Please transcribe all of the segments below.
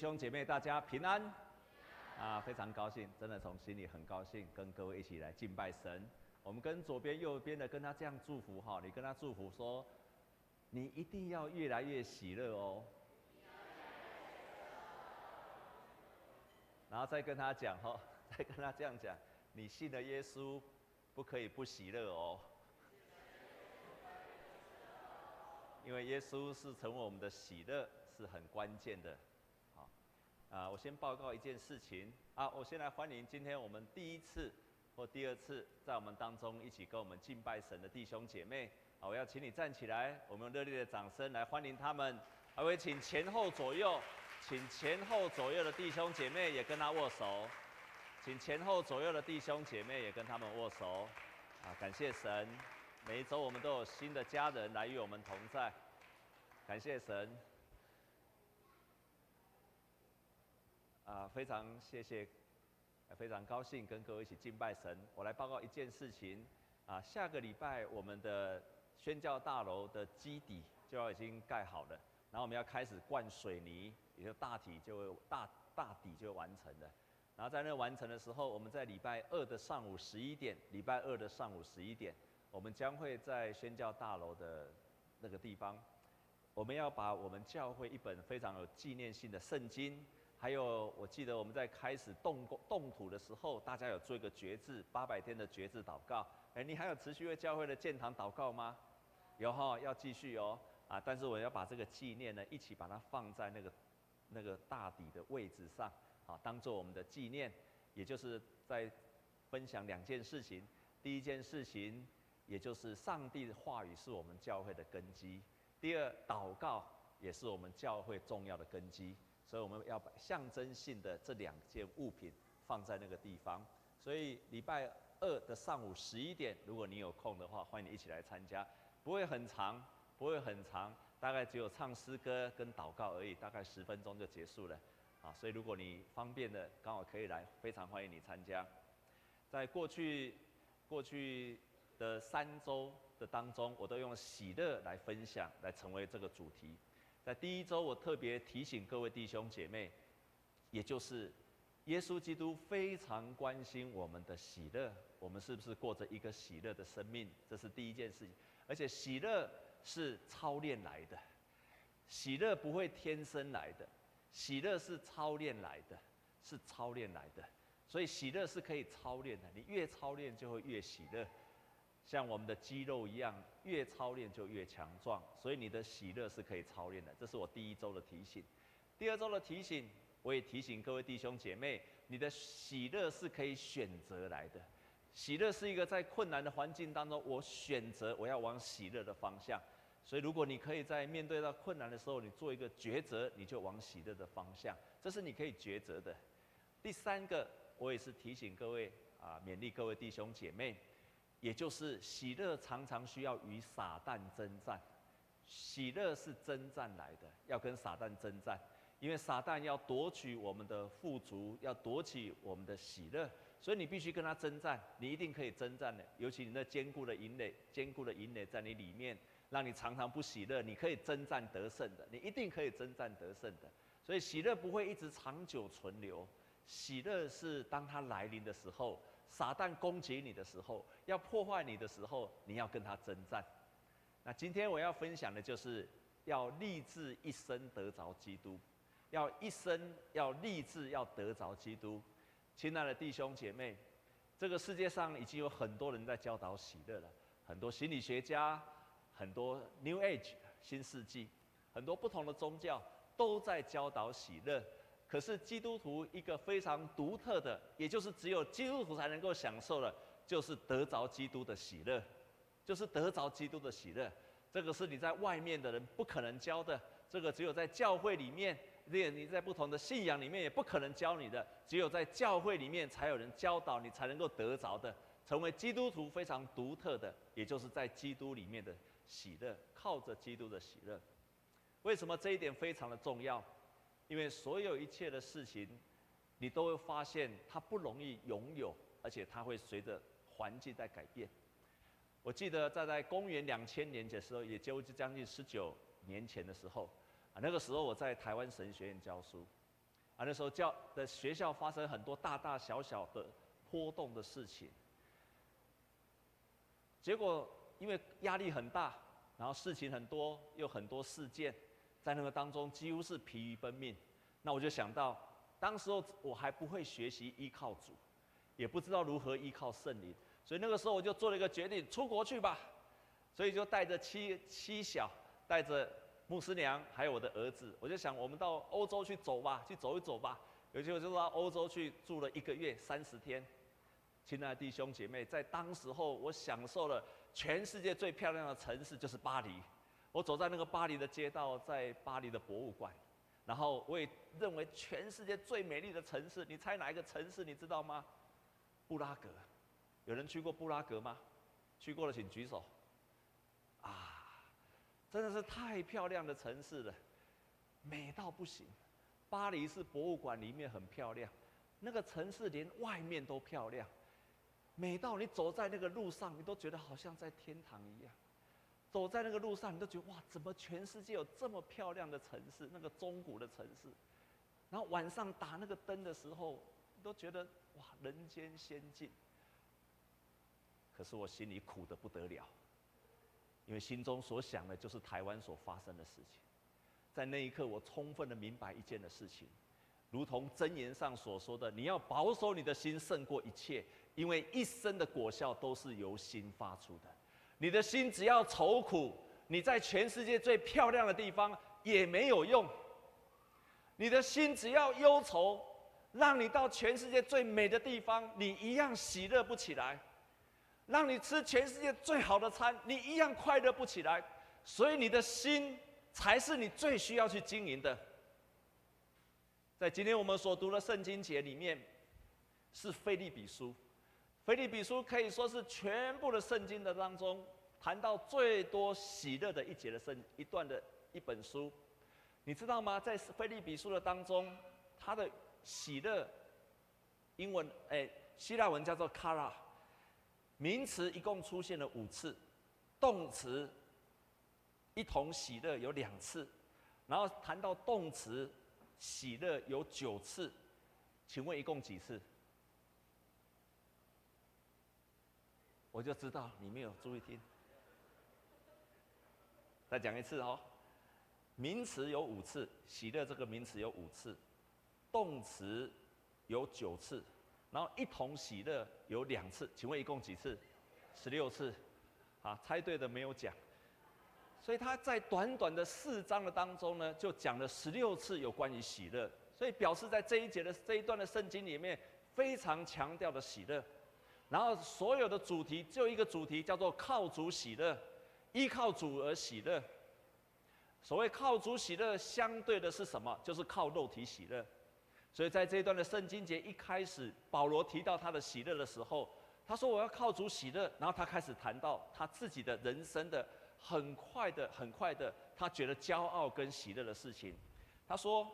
兄姐妹，大家平安啊！非常高兴，真的从心里很高兴，跟各位一起来敬拜神。我们跟左边、右边的跟他这样祝福哈，你跟他祝福说，你一定要越来越喜乐哦。然后再跟他讲哈，再跟他这样讲，你信了耶稣，不可以不喜乐哦。因为耶稣是成为我们的喜乐，是很关键的。啊，我先报告一件事情啊，我先来欢迎今天我们第一次或第二次在我们当中一起跟我们敬拜神的弟兄姐妹啊，我要请你站起来，我们用热烈的掌声来欢迎他们。还会请前后左右，请前后左右的弟兄姐妹也跟他握手，请前后左右的弟兄姐妹也跟他们握手。啊，感谢神，每一周我们都有新的家人来与我们同在，感谢神。啊，非常谢谢，非常高兴跟各位一起敬拜神。我来报告一件事情，啊，下个礼拜我们的宣教大楼的基底就要已经盖好了，然后我们要开始灌水泥，也就大体就大大底就完成了。然后在那完成的时候，我们在礼拜二的上午十一点，礼拜二的上午十一点，我们将会在宣教大楼的那个地方，我们要把我们教会一本非常有纪念性的圣经。还有，我记得我们在开始动工动土的时候，大家有做一个决志，八百天的决志祷告。哎，你还有持续为教会的建堂祷告吗？有哈，要继续哦。啊，但是我要把这个纪念呢，一起把它放在那个那个大底的位置上，啊，当做我们的纪念。也就是在分享两件事情。第一件事情，也就是上帝的话语是我们教会的根基。第二，祷告也是我们教会重要的根基。所以我们要把象征性的这两件物品放在那个地方。所以礼拜二的上午十一点，如果你有空的话，欢迎你一起来参加。不会很长，不会很长，大概只有唱诗歌跟祷告而已，大概十分钟就结束了。啊，所以如果你方便的，刚好可以来，非常欢迎你参加。在过去过去的三周的当中，我都用喜乐来分享，来成为这个主题。在第一周，我特别提醒各位弟兄姐妹，也就是耶稣基督非常关心我们的喜乐，我们是不是过着一个喜乐的生命？这是第一件事情。而且喜乐是操练来的，喜乐不会天生来的，喜乐是操练来的，是操练来的。所以喜乐是可以操练的，你越操练就会越喜乐。像我们的肌肉一样，越操练就越强壮，所以你的喜乐是可以操练的。这是我第一周的提醒。第二周的提醒，我也提醒各位弟兄姐妹，你的喜乐是可以选择来的。喜乐是一个在困难的环境当中，我选择我要往喜乐的方向。所以，如果你可以在面对到困难的时候，你做一个抉择，你就往喜乐的方向，这是你可以抉择的。第三个，我也是提醒各位啊，勉励各位弟兄姐妹。也就是喜乐常常需要与撒旦征战，喜乐是征战来的，要跟撒旦征战，因为撒旦要夺取我们的富足，要夺取我们的喜乐，所以你必须跟他征战，你一定可以征战的。尤其你那坚固的营垒，坚固的营垒在你里面，让你常常不喜乐，你可以征战得胜的，你一定可以征战得胜的。所以喜乐不会一直长久存留，喜乐是当它来临的时候。撒旦攻击你的时候，要破坏你的时候，你要跟他征战。那今天我要分享的就是，要立志一生得着基督，要一生要立志要得着基督。亲爱的弟兄姐妹，这个世界上已经有很多人在教导喜乐了，很多心理学家，很多 New Age 新世纪，很多不同的宗教都在教导喜乐。可是基督徒一个非常独特的，也就是只有基督徒才能够享受的，就是得着基督的喜乐，就是得着基督的喜乐。这个是你在外面的人不可能教的，这个只有在教会里面，练你在不同的信仰里面也不可能教你的，只有在教会里面才有人教导你，才能够得着的，成为基督徒非常独特的，也就是在基督里面的喜乐，靠着基督的喜乐。为什么这一点非常的重要？因为所有一切的事情，你都会发现它不容易拥有，而且它会随着环境在改变。我记得在在公元两千年的时候，也就是将近十九年前的时候，啊，那个时候我在台湾神学院教书，啊，那时候教的学校发生很多大大小小的波动的事情，结果因为压力很大，然后事情很多，又很多事件，在那个当中几乎是疲于奔命。那我就想到，当时候我还不会学习依靠主，也不知道如何依靠圣灵，所以那个时候我就做了一个决定，出国去吧。所以就带着妻妻小，带着。牧师娘还有我的儿子，我就想我们到欧洲去走吧，去走一走吧。有机会就到欧洲去住了一个月三十天。亲爱的弟兄姐妹，在当时候我享受了全世界最漂亮的城市，就是巴黎。我走在那个巴黎的街道，在巴黎的博物馆，然后我也认为全世界最美丽的城市，你猜哪一个城市？你知道吗？布拉格。有人去过布拉格吗？去过的请举手。啊。真的是太漂亮的城市了，美到不行。巴黎是博物馆里面很漂亮，那个城市连外面都漂亮，美到你走在那个路上，你都觉得好像在天堂一样。走在那个路上，你都觉得哇，怎么全世界有这么漂亮的城市？那个中古的城市，然后晚上打那个灯的时候，你都觉得哇，人间仙境。可是我心里苦得不得了。因为心中所想的就是台湾所发生的事情，在那一刻，我充分的明白一件的事情，如同箴言上所说的：“你要保守你的心胜过一切，因为一生的果效都是由心发出的。你的心只要愁苦，你在全世界最漂亮的地方也没有用；你的心只要忧愁，让你到全世界最美的地方，你一样喜乐不起来。”让你吃全世界最好的餐，你一样快乐不起来。所以你的心才是你最需要去经营的。在今天我们所读的圣经节里面，是腓立比书。腓立比书可以说是全部的圣经的当中谈到最多喜乐的一节的圣一段的一本书。你知道吗？在腓立比书的当中，它的喜乐，英文哎，希腊文叫做 kara。名词一共出现了五次，动词一同喜乐有两次，然后谈到动词喜乐有九次，请问一共几次？我就知道你没有注意听，再讲一次哦。名词有五次，喜乐这个名词有五次，动词有九次。然后一同喜乐有两次，请问一共几次？十六次，啊，猜对的没有讲。所以他在短短的四章的当中呢，就讲了十六次有关于喜乐，所以表示在这一节的这一段的圣经里面，非常强调的喜乐。然后所有的主题就一个主题叫做靠主喜乐，依靠主而喜乐。所谓靠主喜乐，相对的是什么？就是靠肉体喜乐。所以在这一段的圣经节一开始，保罗提到他的喜乐的时候，他说：“我要靠主喜乐。”然后他开始谈到他自己的人生的很快的、很快的，他觉得骄傲跟喜乐的事情。他说：“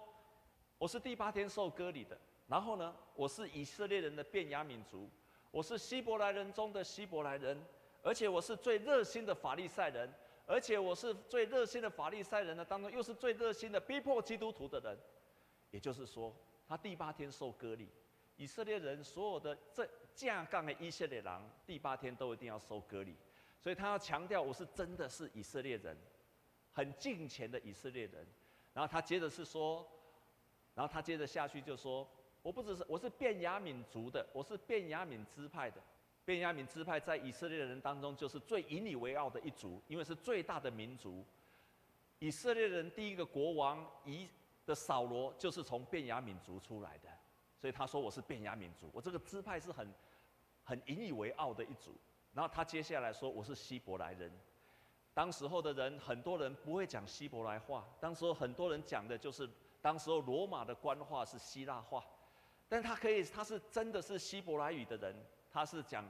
我是第八天受割礼的，然后呢，我是以色列人的便雅悯族，我是希伯来人中的希伯来人，而且我是最热心的法利赛人，而且我是最热心的法利赛人的当中，又是最热心的逼迫基督徒的人。也就是说。”他第八天受割礼，以色列人所有的这架杠的以色列人，第八天都一定要受割礼，所以他要强调我是真的是以色列人，很敬虔的以色列人。然后他接着是说，然后他接着下去就说，我不只是我是便雅悯族的，我是便雅悯支派的。便雅悯支派在以色列人当中就是最引以为傲的一族，因为是最大的民族。以色列人第一个国王以。的扫罗就是从便雅悯族出来的，所以他说我是便雅悯族，我这个支派是很很引以为傲的一族。然后他接下来说我是希伯来人，当时候的人很多人不会讲希伯来话，当时候很多人讲的就是当时候罗马的官话是希腊话，但他可以他是真的是希伯来语的人，他是讲，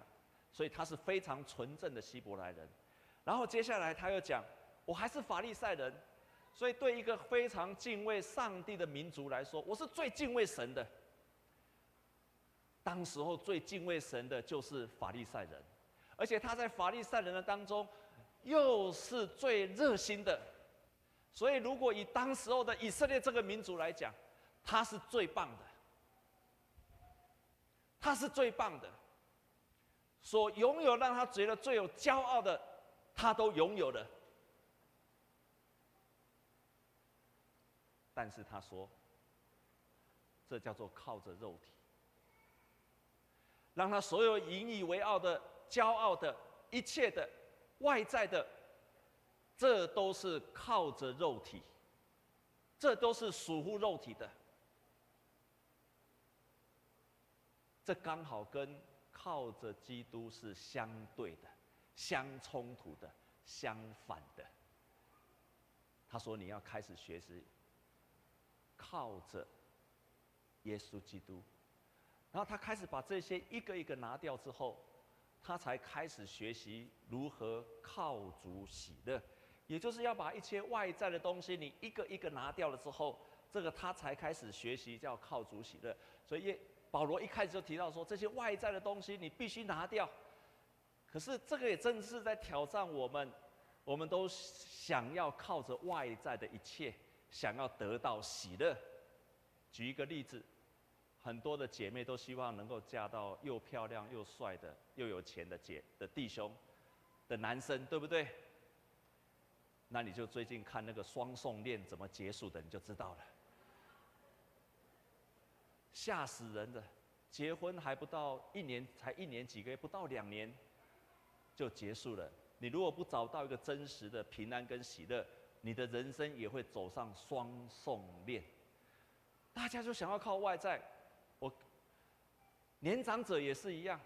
所以他是非常纯正的希伯来人。然后接下来他又讲我还是法利赛人。所以，对一个非常敬畏上帝的民族来说，我是最敬畏神的。当时候最敬畏神的就是法利赛人，而且他在法利赛人的当中，又是最热心的。所以，如果以当时候的以色列这个民族来讲，他是最棒的，他是最棒的，所拥有让他觉得最有骄傲的，他都拥有了。但是他说，这叫做靠着肉体，让他所有引以为傲的、骄傲的一切的外在的，这都是靠着肉体。这都是属乎肉体的，这刚好跟靠着基督是相对的、相冲突的、相反的。他说：“你要开始学习靠着耶稣基督。”然后他开始把这些一个一个拿掉之后，他才开始学习如何靠主喜乐。也就是要把一些外在的东西，你一个一个拿掉了之后，这个他才开始学习叫靠主喜乐。所以耶保罗一开始就提到说，这些外在的东西你必须拿掉。可是这个也正是在挑战我们，我们都想要靠着外在的一切，想要得到喜乐。举一个例子，很多的姐妹都希望能够嫁到又漂亮又帅的又有钱的姐的弟兄的男生，对不对？那你就最近看那个双宋恋怎么结束的，你就知道了，吓死人的！结婚还不到一年，才一年几个月，不到两年就结束了。你如果不找到一个真实的平安跟喜乐，你的人生也会走上双宋恋。大家就想要靠外在，我年长者也是一样，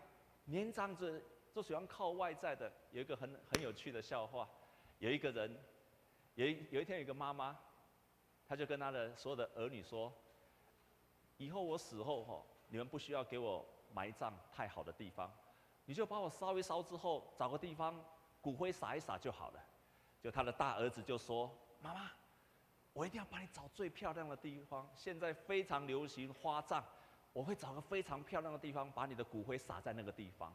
年长者都喜欢靠外在的。有一个很很有趣的笑话，有一个人。有一有一天，有一个妈妈，她就跟她的所有的儿女说：“以后我死后吼，你们不需要给我埋葬太好的地方，你就把我烧一烧之后，找个地方骨灰撒一撒就好了。”就他的大儿子就说：“妈妈，我一定要帮你找最漂亮的地方。现在非常流行花葬，我会找个非常漂亮的地方，把你的骨灰撒在那个地方。”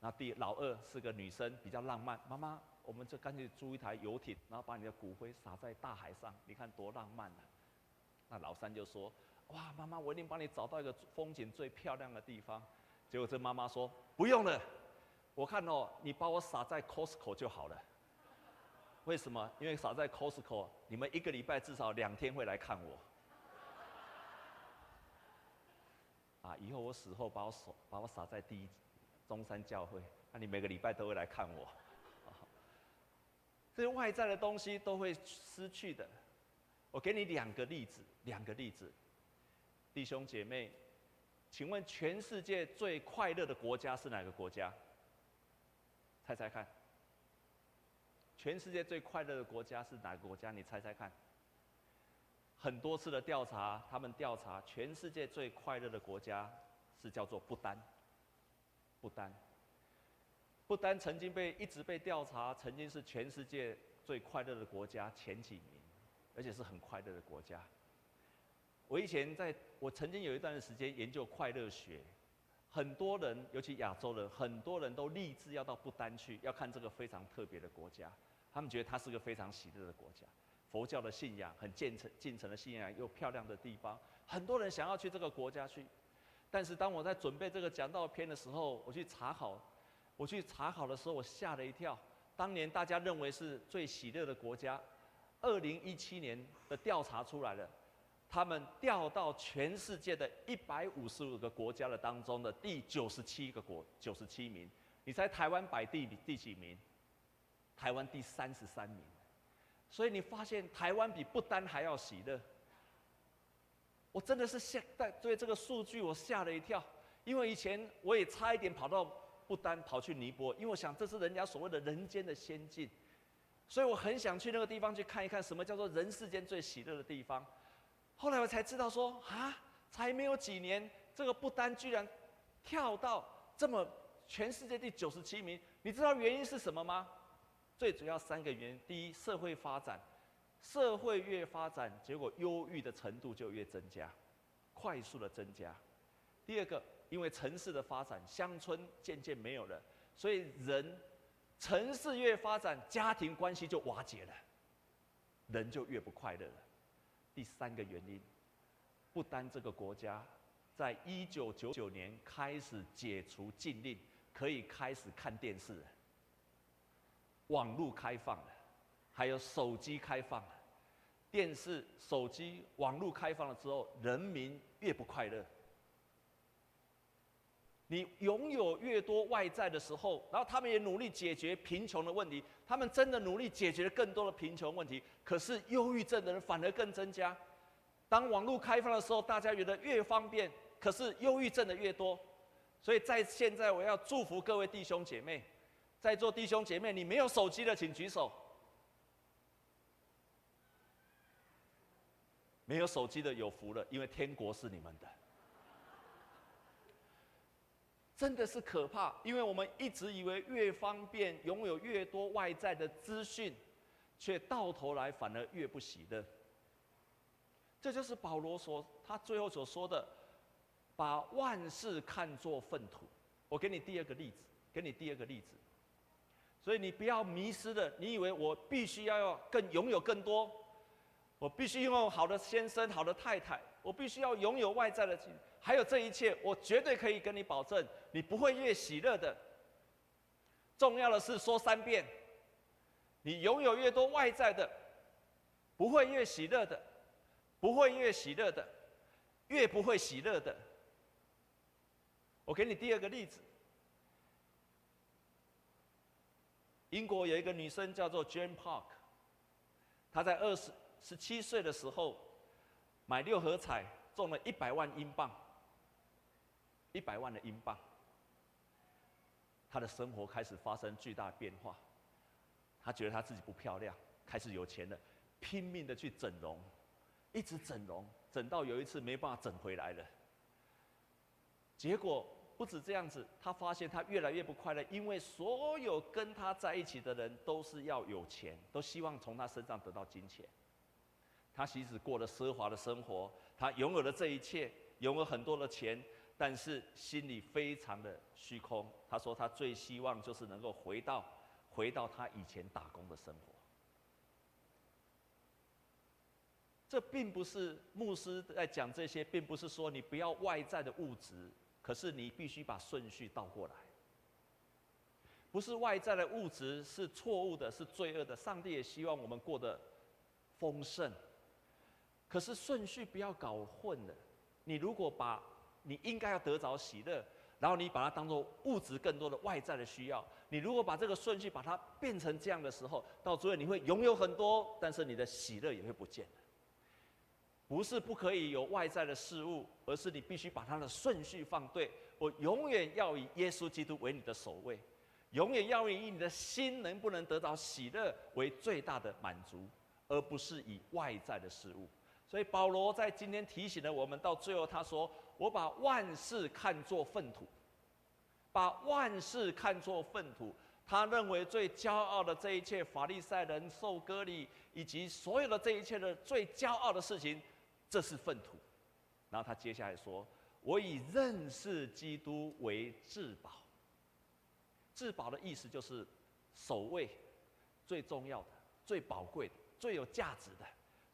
那第老二是个女生，比较浪漫，妈妈。我们就干脆租一台游艇，然后把你的骨灰撒在大海上，你看多浪漫啊！那老三就说：“哇，妈妈，我一定帮你找到一个风景最漂亮的地方。”结果这妈妈说：“不用了，我看哦，你把我撒在 Costco 就好了。为什么？因为撒在 Costco，你们一个礼拜至少两天会来看我。啊，以后我死后把我手把我撒在第一中山教会，那你每个礼拜都会来看我。”这些外在的东西都会失去的。我给你两个例子，两个例子，弟兄姐妹，请问全世界最快乐的国家是哪个国家？猜猜看。全世界最快乐的国家是哪个国家？你猜猜看。很多次的调查，他们调查全世界最快乐的国家是叫做不丹。不丹。不丹曾经被一直被调查，曾经是全世界最快乐的国家前几名，而且是很快乐的国家。我以前在我曾经有一段时间研究快乐学，很多人，尤其亚洲人，很多人都立志要到不丹去，要看这个非常特别的国家。他们觉得它是个非常喜乐的国家，佛教的信仰很虔诚、虔诚的信仰又漂亮的地方，很多人想要去这个国家去。但是当我在准备这个讲道片的时候，我去查考。我去查考的时候，我吓了一跳。当年大家认为是最喜乐的国家，二零一七年的调查出来了，他们掉到全世界的一百五十五个国家的当中的第九十七个国，九十七名。你猜台湾摆第第几名？台湾第三十三名。所以你发现台湾比不丹还要喜乐。我真的是吓，对这个数据我吓了一跳，因为以前我也差一点跑到。不丹跑去尼泊，因为我想这是人家所谓的人间的仙境，所以我很想去那个地方去看一看什么叫做人世间最喜乐的地方。后来我才知道说啊，才没有几年，这个不丹居然跳到这么全世界第九十七名。你知道原因是什么吗？最主要三个原因：第一，社会发展，社会越发展，结果忧郁的程度就越增加，快速的增加；第二个。因为城市的发展，乡村渐渐没有了，所以人城市越发展，家庭关系就瓦解了，人就越不快乐了。第三个原因，不单这个国家，在一九九九年开始解除禁令，可以开始看电视了，网络开放了，还有手机开放了，电视、手机、网络开放了之后，人民越不快乐。你拥有越多外在的时候，然后他们也努力解决贫穷的问题，他们真的努力解决了更多的贫穷问题。可是忧郁症的人反而更增加。当网络开放的时候，大家觉得越方便，可是忧郁症的越多。所以在现在，我要祝福各位弟兄姐妹，在座弟兄姐妹，你没有手机的请举手。没有手机的有福了，因为天国是你们的。真的是可怕，因为我们一直以为越方便，拥有越多外在的资讯，却到头来反而越不喜乐。这就是保罗所他最后所说的，把万事看作粪土。我给你第二个例子，给你第二个例子。所以你不要迷失了，你以为我必须要要更拥有更多，我必须拥有好的先生、好的太太，我必须要拥有外在的。还有这一切，我绝对可以跟你保证，你不会越喜乐的。重要的是说三遍，你拥有越多外在的，不会越喜乐的，不会越喜乐的，越不会喜乐的。我给你第二个例子，英国有一个女生叫做 Jane Park，她在二十十七岁的时候买六合彩中了一百万英镑。一百万的英镑，他的生活开始发生巨大变化。他觉得他自己不漂亮，开始有钱了，拼命的去整容，一直整容，整到有一次没办法整回来了。结果不止这样子，他发现他越来越不快乐，因为所有跟他在一起的人都是要有钱，都希望从他身上得到金钱。他其实过了奢华的生活，他拥有了这一切，拥有很多的钱。但是心里非常的虚空。他说他最希望就是能够回到，回到他以前打工的生活。这并不是牧师在讲这些，并不是说你不要外在的物质，可是你必须把顺序倒过来。不是外在的物质是错误的，是罪恶的。上帝也希望我们过得丰盛，可是顺序不要搞混了。你如果把你应该要得着喜乐，然后你把它当做物质更多的外在的需要。你如果把这个顺序把它变成这样的时候，到最后你会拥有很多，但是你的喜乐也会不见。不是不可以有外在的事物，而是你必须把它的顺序放对。我永远要以耶稣基督为你的首位，永远要以你的心能不能得到喜乐为最大的满足，而不是以外在的事物。所以保罗在今天提醒了我们，到最后他说。我把万事看作粪土，把万事看作粪土。他认为最骄傲的这一切，法利赛人受割礼，以及所有的这一切的最骄傲的事情，这是粪土。然后他接下来说：“我以认识基督为至宝。”至宝的意思就是首位、最重要的、最宝贵的、最有价值的。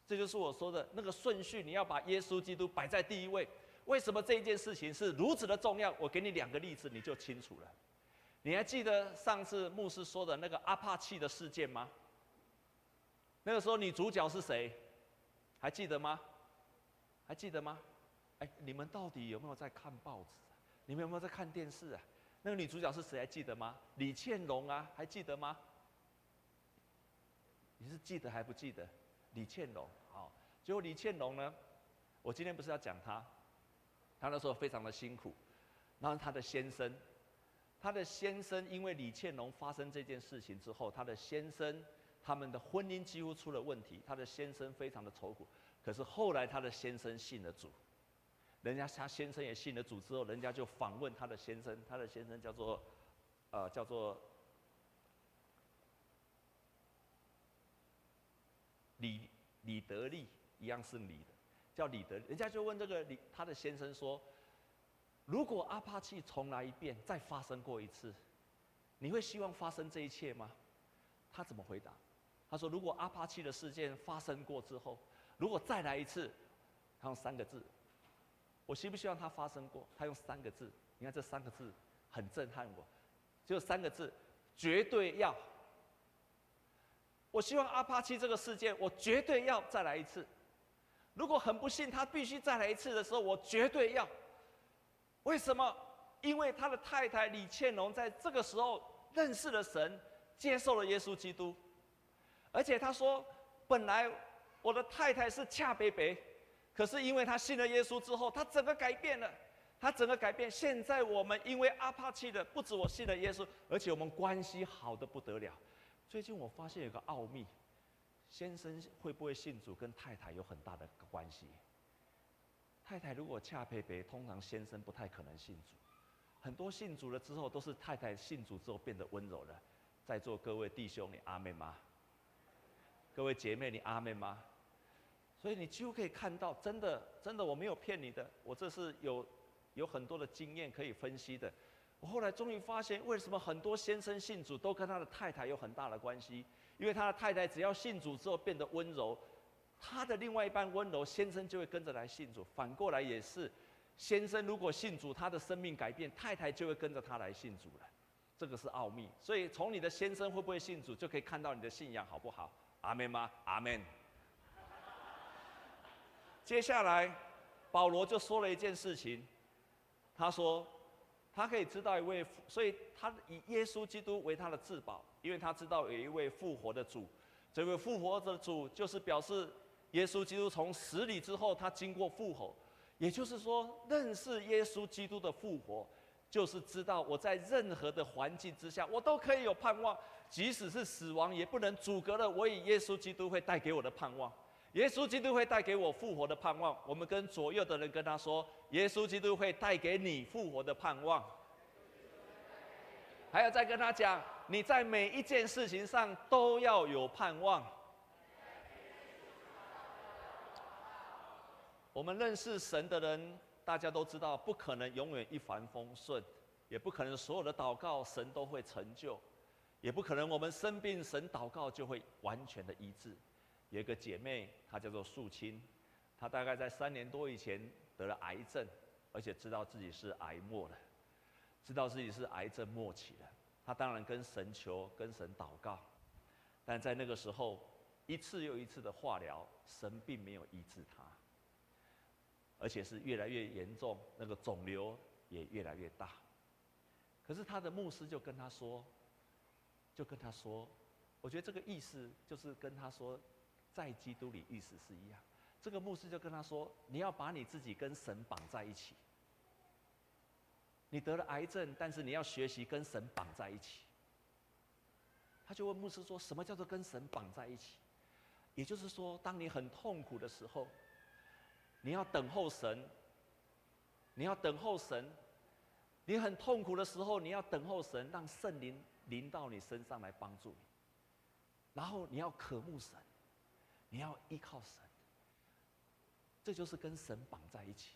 这就是我说的那个顺序，你要把耶稣基督摆在第一位。为什么这一件事情是如此的重要？我给你两个例子，你就清楚了。你还记得上次牧师说的那个阿帕契的事件吗？那个时候女主角是谁？还记得吗？还记得吗？哎，你们到底有没有在看报纸？你们有没有在看电视啊？那个女主角是谁？还记得吗？李倩龙啊，还记得吗？你是记得还不记得？李倩龙，好，结果李倩龙呢？我今天不是要讲她。他那时候非常的辛苦，然后他的先生，他的先生因为李倩龙发生这件事情之后，他的先生他们的婚姻几乎出了问题，他的先生非常的愁苦。可是后来他的先生信了主，人家他先生也信了主之后，人家就访问他的先生，他的先生叫做，呃，叫做李李德利，一样姓李的。叫李德，人家就问这个李他的先生说：“如果阿帕契重来一遍，再发生过一次，你会希望发生这一切吗？”他怎么回答？他说：“如果阿帕契的事件发生过之后，如果再来一次，他用三个字：我希不希望它发生过？他用三个字，你看这三个字很震撼我，就三个字，绝对要。我希望阿帕奇这个事件，我绝对要再来一次。如果很不幸他必须再来一次的时候，我绝对要。为什么？因为他的太太李倩龙在这个时候认识了神，接受了耶稣基督，而且他说，本来我的太太是恰北北，可是因为他信了耶稣之后，他整个改变了，他整个改变。现在我们因为阿帕奇的，不止我信了耶稣，而且我们关系好的不得了。最近我发现有个奥秘，先生会不会信主跟太太有很大的关系。太太如果恰配别，通常先生不太可能信主。很多信主了之后，都是太太信主之后变得温柔了。在座各位弟兄，你阿妹吗？各位姐妹，你阿妹吗？所以你几乎可以看到，真的，真的，我没有骗你的，我这是有有很多的经验可以分析的。我后来终于发现，为什么很多先生信主都跟他的太太有很大的关系？因为他的太太只要信主之后变得温柔，他的另外一半温柔，先生就会跟着来信主。反过来也是，先生如果信主，他的生命改变，太太就会跟着他来信主了。这个是奥秘。所以从你的先生会不会信主，就可以看到你的信仰好不好？阿门吗？阿门。接下来，保罗就说了一件事情，他说。他可以知道一位，所以他以耶稣基督为他的至宝，因为他知道有一位复活的主。这位复活的主就是表示耶稣基督从死里之后，他经过复活。也就是说，认识耶稣基督的复活，就是知道我在任何的环境之下，我都可以有盼望，即使是死亡，也不能阻隔了我以耶稣基督会带给我的盼望。耶稣基督会带给我复活的盼望。我们跟左右的人跟他说：“耶稣基督会带给你复活的盼望。”还要再跟他讲：“你在每一件事情上都要有盼望。”我们认识神的人，大家都知道，不可能永远一帆风顺，也不可能所有的祷告神都会成就，也不可能我们生病神祷告就会完全的医治。有一个姐妹，她叫做素清，她大概在三年多以前得了癌症，而且知道自己是癌末了，知道自己是癌症末期了。他当然跟神求，跟神祷告，但在那个时候，一次又一次的化疗，神并没有医治他，而且是越来越严重，那个肿瘤也越来越大。可是他的牧师就跟他说，就跟他说，我觉得这个意思就是跟他说。在基督里，意思是一样。这个牧师就跟他说：“你要把你自己跟神绑在一起。你得了癌症，但是你要学习跟神绑在一起。”他就问牧师说：“什么叫做跟神绑在一起？”也就是说，当你很痛苦的时候，你要等候神。你要等候神。你很痛苦的时候，你要等候神，让圣灵临到你身上来帮助你。然后你要渴慕神。你要依靠神，这就是跟神绑在一起。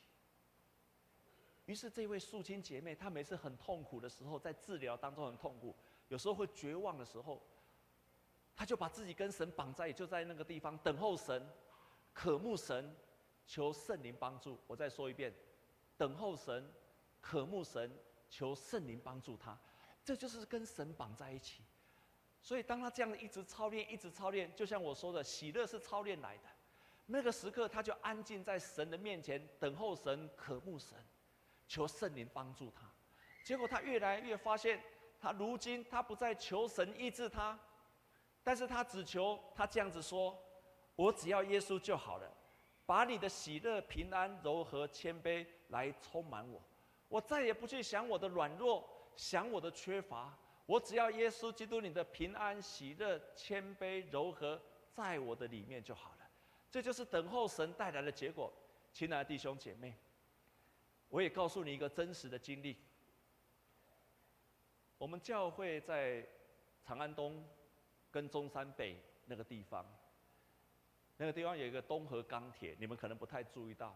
于是这位素清姐妹，她每次很痛苦的时候，在治疗当中很痛苦，有时候会绝望的时候，她就把自己跟神绑在，就在那个地方等候神，渴慕神，求圣灵帮助。我再说一遍，等候神，渴慕神，求圣灵帮助她，这就是跟神绑在一起。所以，当他这样一直操练，一直操练，就像我说的，喜乐是操练来的。那个时刻，他就安静在神的面前，等候神，渴慕神，求圣灵帮助他。结果，他越来越发现，他如今他不再求神医治他，但是他只求他这样子说：“我只要耶稣就好了，把你的喜乐、平安、柔和、谦卑来充满我，我再也不去想我的软弱，想我的缺乏。”我只要耶稣基督你的平安、喜乐、谦卑、柔和，在我的里面就好了。这就是等候神带来的结果。亲爱的弟兄姐妹，我也告诉你一个真实的经历。我们教会在长安东跟中山北那个地方，那个地方有一个东和钢铁，你们可能不太注意到。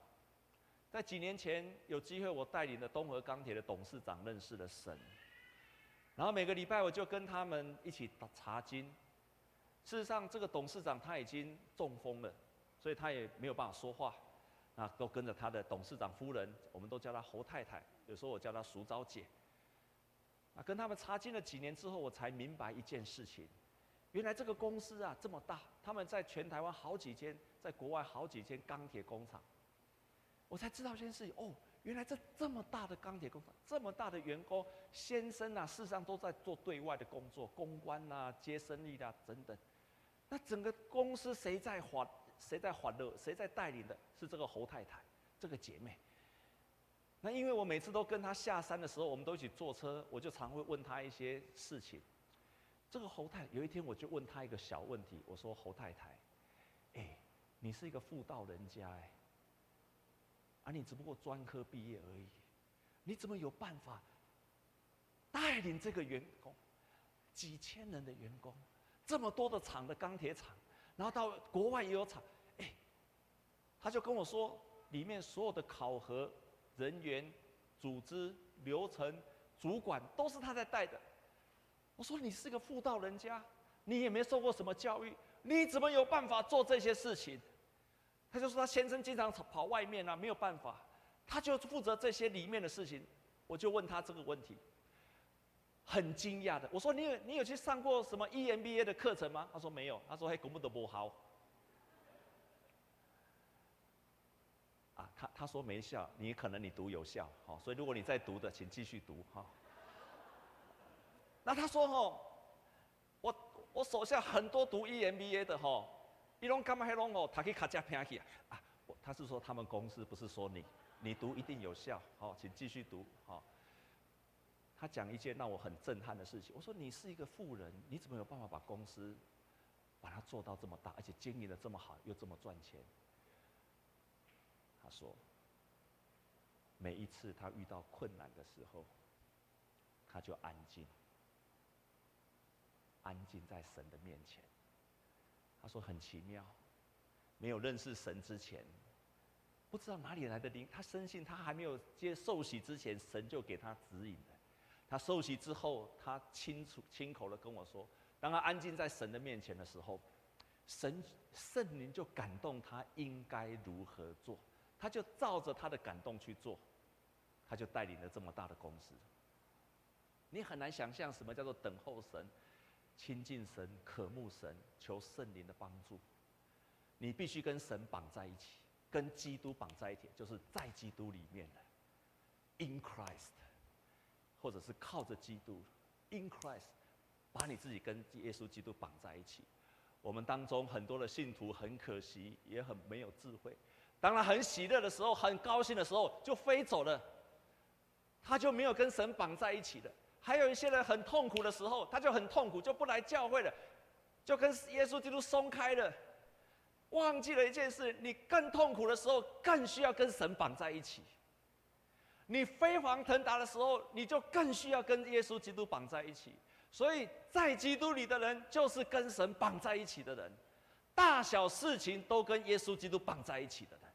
在几年前有机会，我带领的东和钢铁的董事长认识了神。然后每个礼拜我就跟他们一起查经。事实上，这个董事长他已经中风了，所以他也没有办法说话。那都跟着他的董事长夫人，我们都叫她侯太太，有时候我叫她淑昭姐。啊，跟他们查经了几年之后，我才明白一件事情：原来这个公司啊这么大，他们在全台湾好几间，在国外好几间钢铁工厂。我才知道一件事情哦，原来这这么大的钢铁工厂，这么大的员工，先生啊，事实上都在做对外的工作，公关啊、接生意啊等等。那整个公司谁在管？谁在欢乐？谁在带领的？是这个侯太太，这个姐妹。那因为我每次都跟她下山的时候，我们都一起坐车，我就常会问她一些事情。这个侯太有一天我就问她一个小问题，我说：“侯太太，哎，你是一个妇道人家哎，啊，你只不过专科毕业而已，你怎么有办法带领这个员工，几千人的员工，这么多的厂的钢铁厂，然后到国外也有厂，哎，他就跟我说，里面所有的考核。”人员、组织、流程、主管都是他在带的。我说：“你是个妇道人家，你也没受过什么教育，你怎么有办法做这些事情？”他就说：“他先生经常跑外面啊，没有办法，他就负责这些里面的事情。”我就问他这个问题，很惊讶的。我说：“你有你有去上过什么 EMBA 的课程吗？”他说：“没有。”他说：“嘿，公布的不好。”啊，他他说没效，你可能你读有效，好，所以如果你在读的，请继续读哈。那他说哦，我我手下很多读 EMBA 的哈，伊拢干嘛还拢哦，他去卡加偏去啊，他是说他们公司不是说你，你读一定有效，好，请继续读哈。他讲一件让我很震撼的事情，我说你是一个富人，你怎么有办法把公司把它做到这么大，而且经营的这么好，又这么赚钱？他说：“每一次他遇到困难的时候，他就安静，安静在神的面前。他说很奇妙，没有认识神之前，不知道哪里来的灵。他深信他还没有接受洗之前，神就给他指引。他受洗之后，他清楚亲口的跟我说，当他安静在神的面前的时候，神圣灵就感动他应该如何做。”他就照着他的感动去做，他就带领了这么大的公司。你很难想象什么叫做等候神、亲近神、渴慕神、求圣灵的帮助。你必须跟神绑在一起，跟基督绑在一起，就是在基督里面的，in Christ，或者是靠着基督，in Christ，把你自己跟耶稣基督绑在一起。我们当中很多的信徒很可惜，也很没有智慧。当他很喜乐的时候，很高兴的时候，就飞走了，他就没有跟神绑在一起了。还有一些人很痛苦的时候，他就很痛苦，就不来教会了，就跟耶稣基督松开了，忘记了一件事：你更痛苦的时候，更需要跟神绑在一起；你飞黄腾达的时候，你就更需要跟耶稣基督绑在一起。所以在基督里的人，就是跟神绑在一起的人。大小事情都跟耶稣基督绑在一起的人，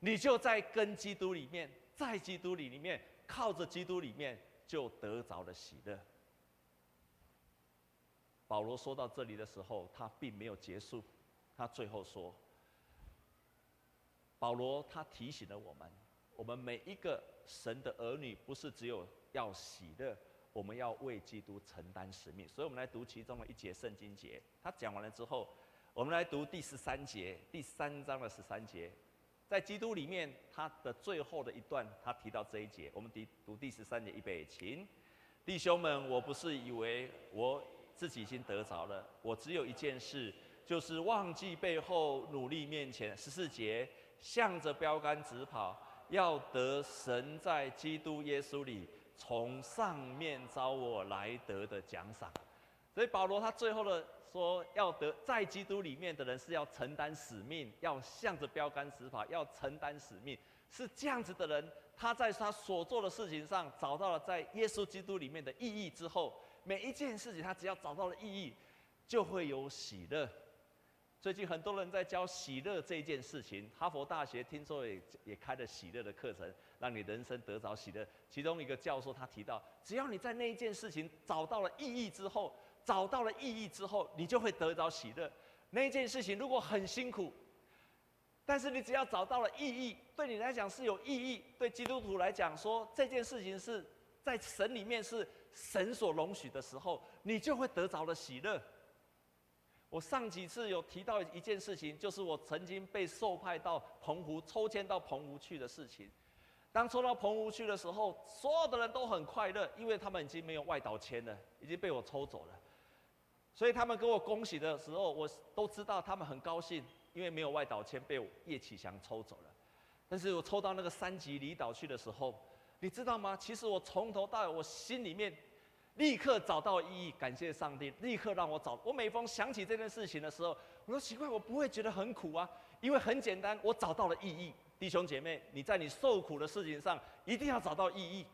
你就在跟基督里面，在基督里里面，靠着基督里面，就得着了喜乐。保罗说到这里的时候，他并没有结束，他最后说：保罗他提醒了我们，我们每一个神的儿女，不是只有要喜乐，我们要为基督承担使命。所以，我们来读其中的一节圣经节。他讲完了之后。我们来读第十三节，第三章的十三节，在基督里面，他的最后的一段，他提到这一节。我们读读第十三节，预备，请弟兄们，我不是以为我自己已经得着了，我只有一件事，就是忘记背后，努力面前。十四节，向着标杆直跑，要得神在基督耶稣里从上面召我来得的奖赏。所以保罗他最后的。说要得在基督里面的人是要承担使命，要向着标杆执法，要承担使命，是这样子的人，他在他所做的事情上找到了在耶稣基督里面的意义之后，每一件事情他只要找到了意义，就会有喜乐。最近很多人在教喜乐这件事情，哈佛大学听说也也开了喜乐的课程，让你人生得着喜乐。其中一个教授他提到，只要你在那一件事情找到了意义之后。找到了意义之后，你就会得着喜乐。那一件事情如果很辛苦，但是你只要找到了意义，对你来讲是有意义，对基督徒来讲说这件事情是在神里面是神所容许的时候，你就会得着了喜乐。我上几次有提到一件事情，就是我曾经被受派到澎湖抽签到澎湖去的事情。当抽到澎湖去的时候，所有的人都很快乐，因为他们已经没有外岛签了，已经被我抽走了。所以他们给我恭喜的时候，我都知道他们很高兴，因为没有外岛签被叶启祥抽走了。但是我抽到那个三级离岛去的时候，你知道吗？其实我从头到尾，我心里面。立刻找到意义，感谢上帝，立刻让我找。我每逢想起这件事情的时候，我说奇怪，我不会觉得很苦啊，因为很简单，我找到了意义。弟兄姐妹，你在你受苦的事情上，一定要找到意义，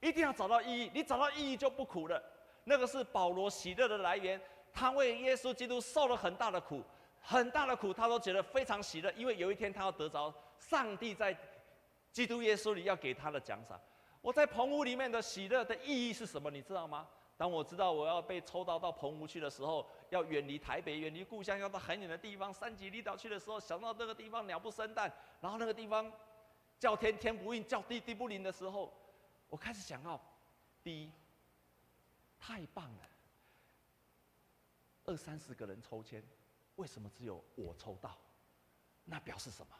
一定要找到意义。你找到意义就不苦了。那个是保罗喜乐的来源，他为耶稣基督受了很大的苦，很大的苦，他都觉得非常喜乐，因为有一天他要得着上帝在基督耶稣里要给他的奖赏。我在棚屋里面的喜乐的意义是什么？你知道吗？当我知道我要被抽到到棚屋去的时候，要远离台北，远离故乡，要到很远的地方三级离岛去的时候，想到这个地方鸟不生蛋，然后那个地方叫天天不应，叫地地不灵的时候，我开始想到：第一，太棒了，二三十个人抽签，为什么只有我抽到？那表示什么？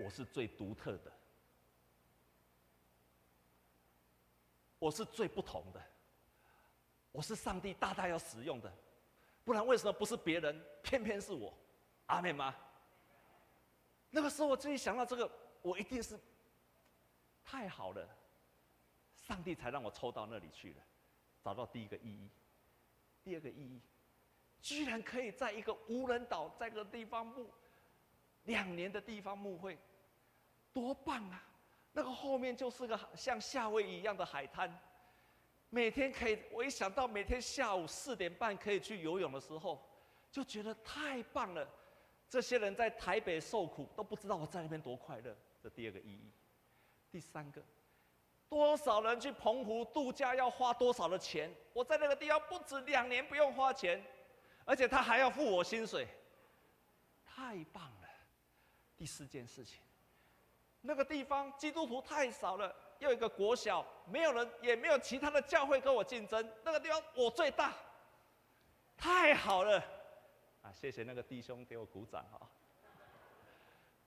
我是最独特的。我是最不同的，我是上帝大大要使用的，不然为什么不是别人，偏偏是我？阿妹吗？那个时候我自己想到这个，我一定是太好了，上帝才让我抽到那里去了，找到第一个意义，第二个意义，居然可以在一个无人岛，在个地方牧两年的地方牧会，多棒啊！那个后面就是个像夏威夷一样的海滩，每天可以，我一想到每天下午四点半可以去游泳的时候，就觉得太棒了。这些人在台北受苦都不知道我在那边多快乐。这第二个意义，第三个，多少人去澎湖度假要花多少的钱？我在那个地方不止两年不用花钱，而且他还要付我薪水，太棒了。第四件事情。那个地方基督徒太少了，又一个国小，没有人，也没有其他的教会跟我竞争。那个地方我最大，太好了，啊！谢谢那个弟兄给我鼓掌哈。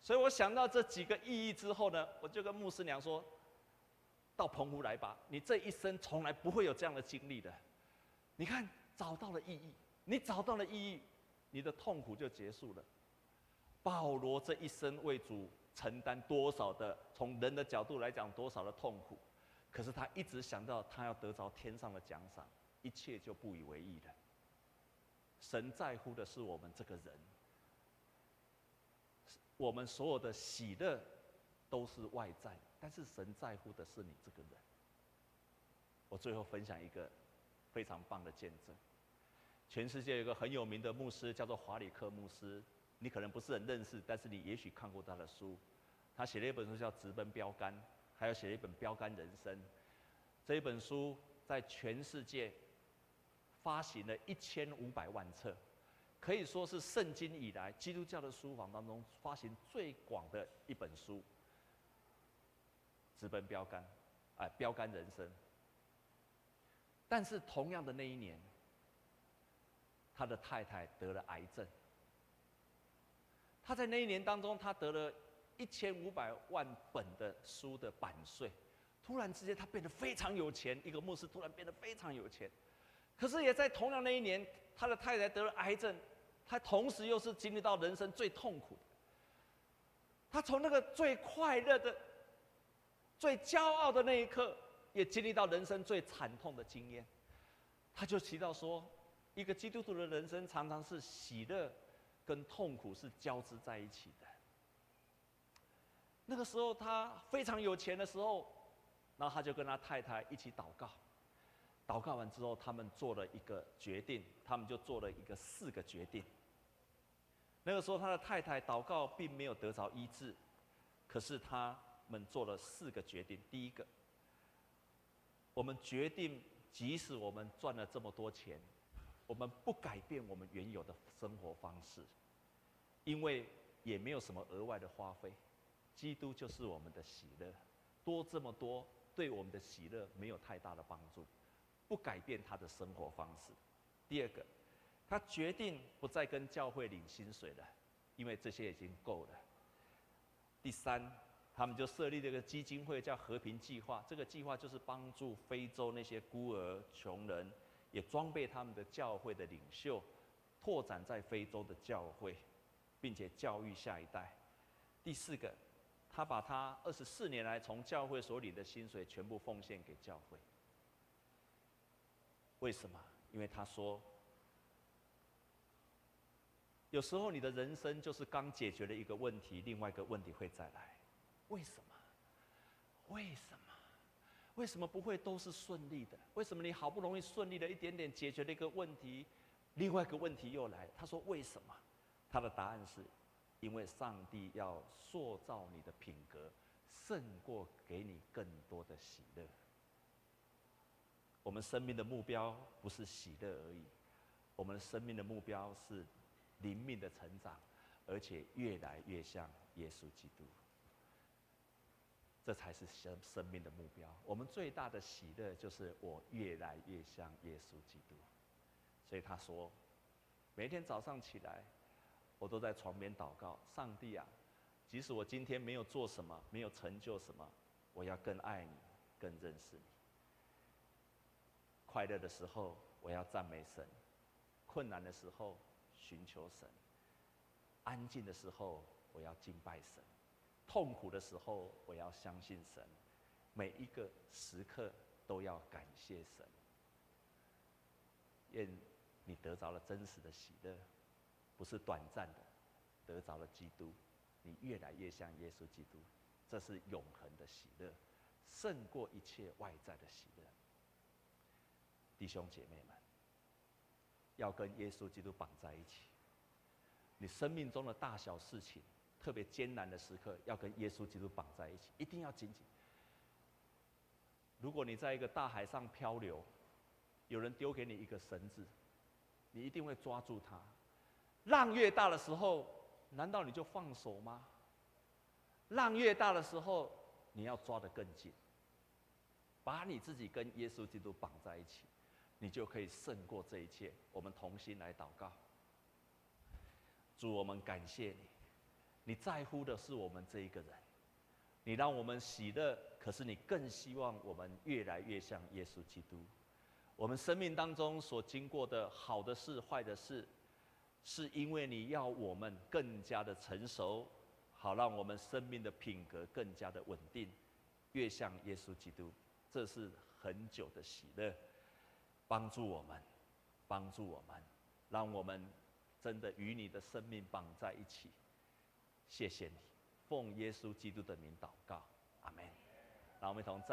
所以我想到这几个意义之后呢，我就跟牧师娘说：“到澎湖来吧，你这一生从来不会有这样的经历的。你看，找到了意义，你找到了意义，你的痛苦就结束了。保罗这一生为主。”承担多少的，从人的角度来讲，多少的痛苦，可是他一直想到他要得着天上的奖赏，一切就不以为意了。神在乎的是我们这个人，我们所有的喜乐都是外在，但是神在乎的是你这个人。我最后分享一个非常棒的见证，全世界有一个很有名的牧师，叫做华里克牧师。你可能不是很认识，但是你也许看过他的书。他写了一本书叫《直奔标杆》，还有写了一本《标杆人生》。这一本书在全世界发行了一千五百万册，可以说是圣经以来基督教的书房当中发行最广的一本书。《直奔标杆》，哎，《标杆人生》。但是同样的那一年，他的太太得了癌症。他在那一年当中，他得了一千五百万本的书的版税，突然之间他变得非常有钱，一个牧师突然变得非常有钱。可是也在同样那一年，他的太太得了癌症，他同时又是经历到人生最痛苦。他从那个最快乐的、最骄傲的那一刻，也经历到人生最惨痛的经验。他就提到说，一个基督徒的人生常常是喜乐。跟痛苦是交织在一起的。那个时候他非常有钱的时候，然后他就跟他太太一起祷告。祷告完之后，他们做了一个决定，他们就做了一个四个决定。那个时候他的太太祷告并没有得着医治，可是他们做了四个决定。第一个，我们决定，即使我们赚了这么多钱。我们不改变我们原有的生活方式，因为也没有什么额外的花费。基督就是我们的喜乐，多这么多，对我们的喜乐没有太大的帮助，不改变他的生活方式。第二个，他决定不再跟教会领薪水了，因为这些已经够了。第三，他们就设立了一个基金会，叫和平计划。这个计划就是帮助非洲那些孤儿、穷人，也装备他们的教会的领袖，拓展在非洲的教会，并且教育下一代。第四个。他把他二十四年来从教会所领的薪水全部奉献给教会。为什么？因为他说，有时候你的人生就是刚解决了一个问题，另外一个问题会再来。为什么？为什么？为什么不会都是顺利的？为什么你好不容易顺利的一点点解决了一个问题，另外一个问题又来？他说为什么？他的答案是。因为上帝要塑造你的品格，胜过给你更多的喜乐。我们生命的目标不是喜乐而已，我们生命的目标是灵命的成长，而且越来越像耶稣基督。这才是生生命的目标。我们最大的喜乐就是我越来越像耶稣基督。所以他说，每天早上起来。我都在床边祷告，上帝啊，即使我今天没有做什么，没有成就什么，我要更爱你，更认识你。快乐的时候，我要赞美神；困难的时候，寻求神；安静的时候，我要敬拜神；痛苦的时候，我要相信神。每一个时刻都要感谢神。愿你得着了真实的喜乐。不是短暂的，得着了基督，你越来越像耶稣基督，这是永恒的喜乐，胜过一切外在的喜乐。弟兄姐妹们，要跟耶稣基督绑在一起。你生命中的大小事情，特别艰难的时刻，要跟耶稣基督绑在一起，一定要紧紧。如果你在一个大海上漂流，有人丢给你一个绳子，你一定会抓住它。浪越大的时候，难道你就放手吗？浪越大的时候，你要抓得更紧，把你自己跟耶稣基督绑在一起，你就可以胜过这一切。我们同心来祷告，主，我们感谢你，你在乎的是我们这一个人，你让我们喜乐，可是你更希望我们越来越像耶稣基督。我们生命当中所经过的好的事、坏的事。是因为你要我们更加的成熟，好让我们生命的品格更加的稳定，越像耶稣基督，这是很久的喜乐。帮助我们，帮助我们，让我们真的与你的生命绑在一起。谢谢你，奉耶稣基督的名祷告，阿门。让我们同在。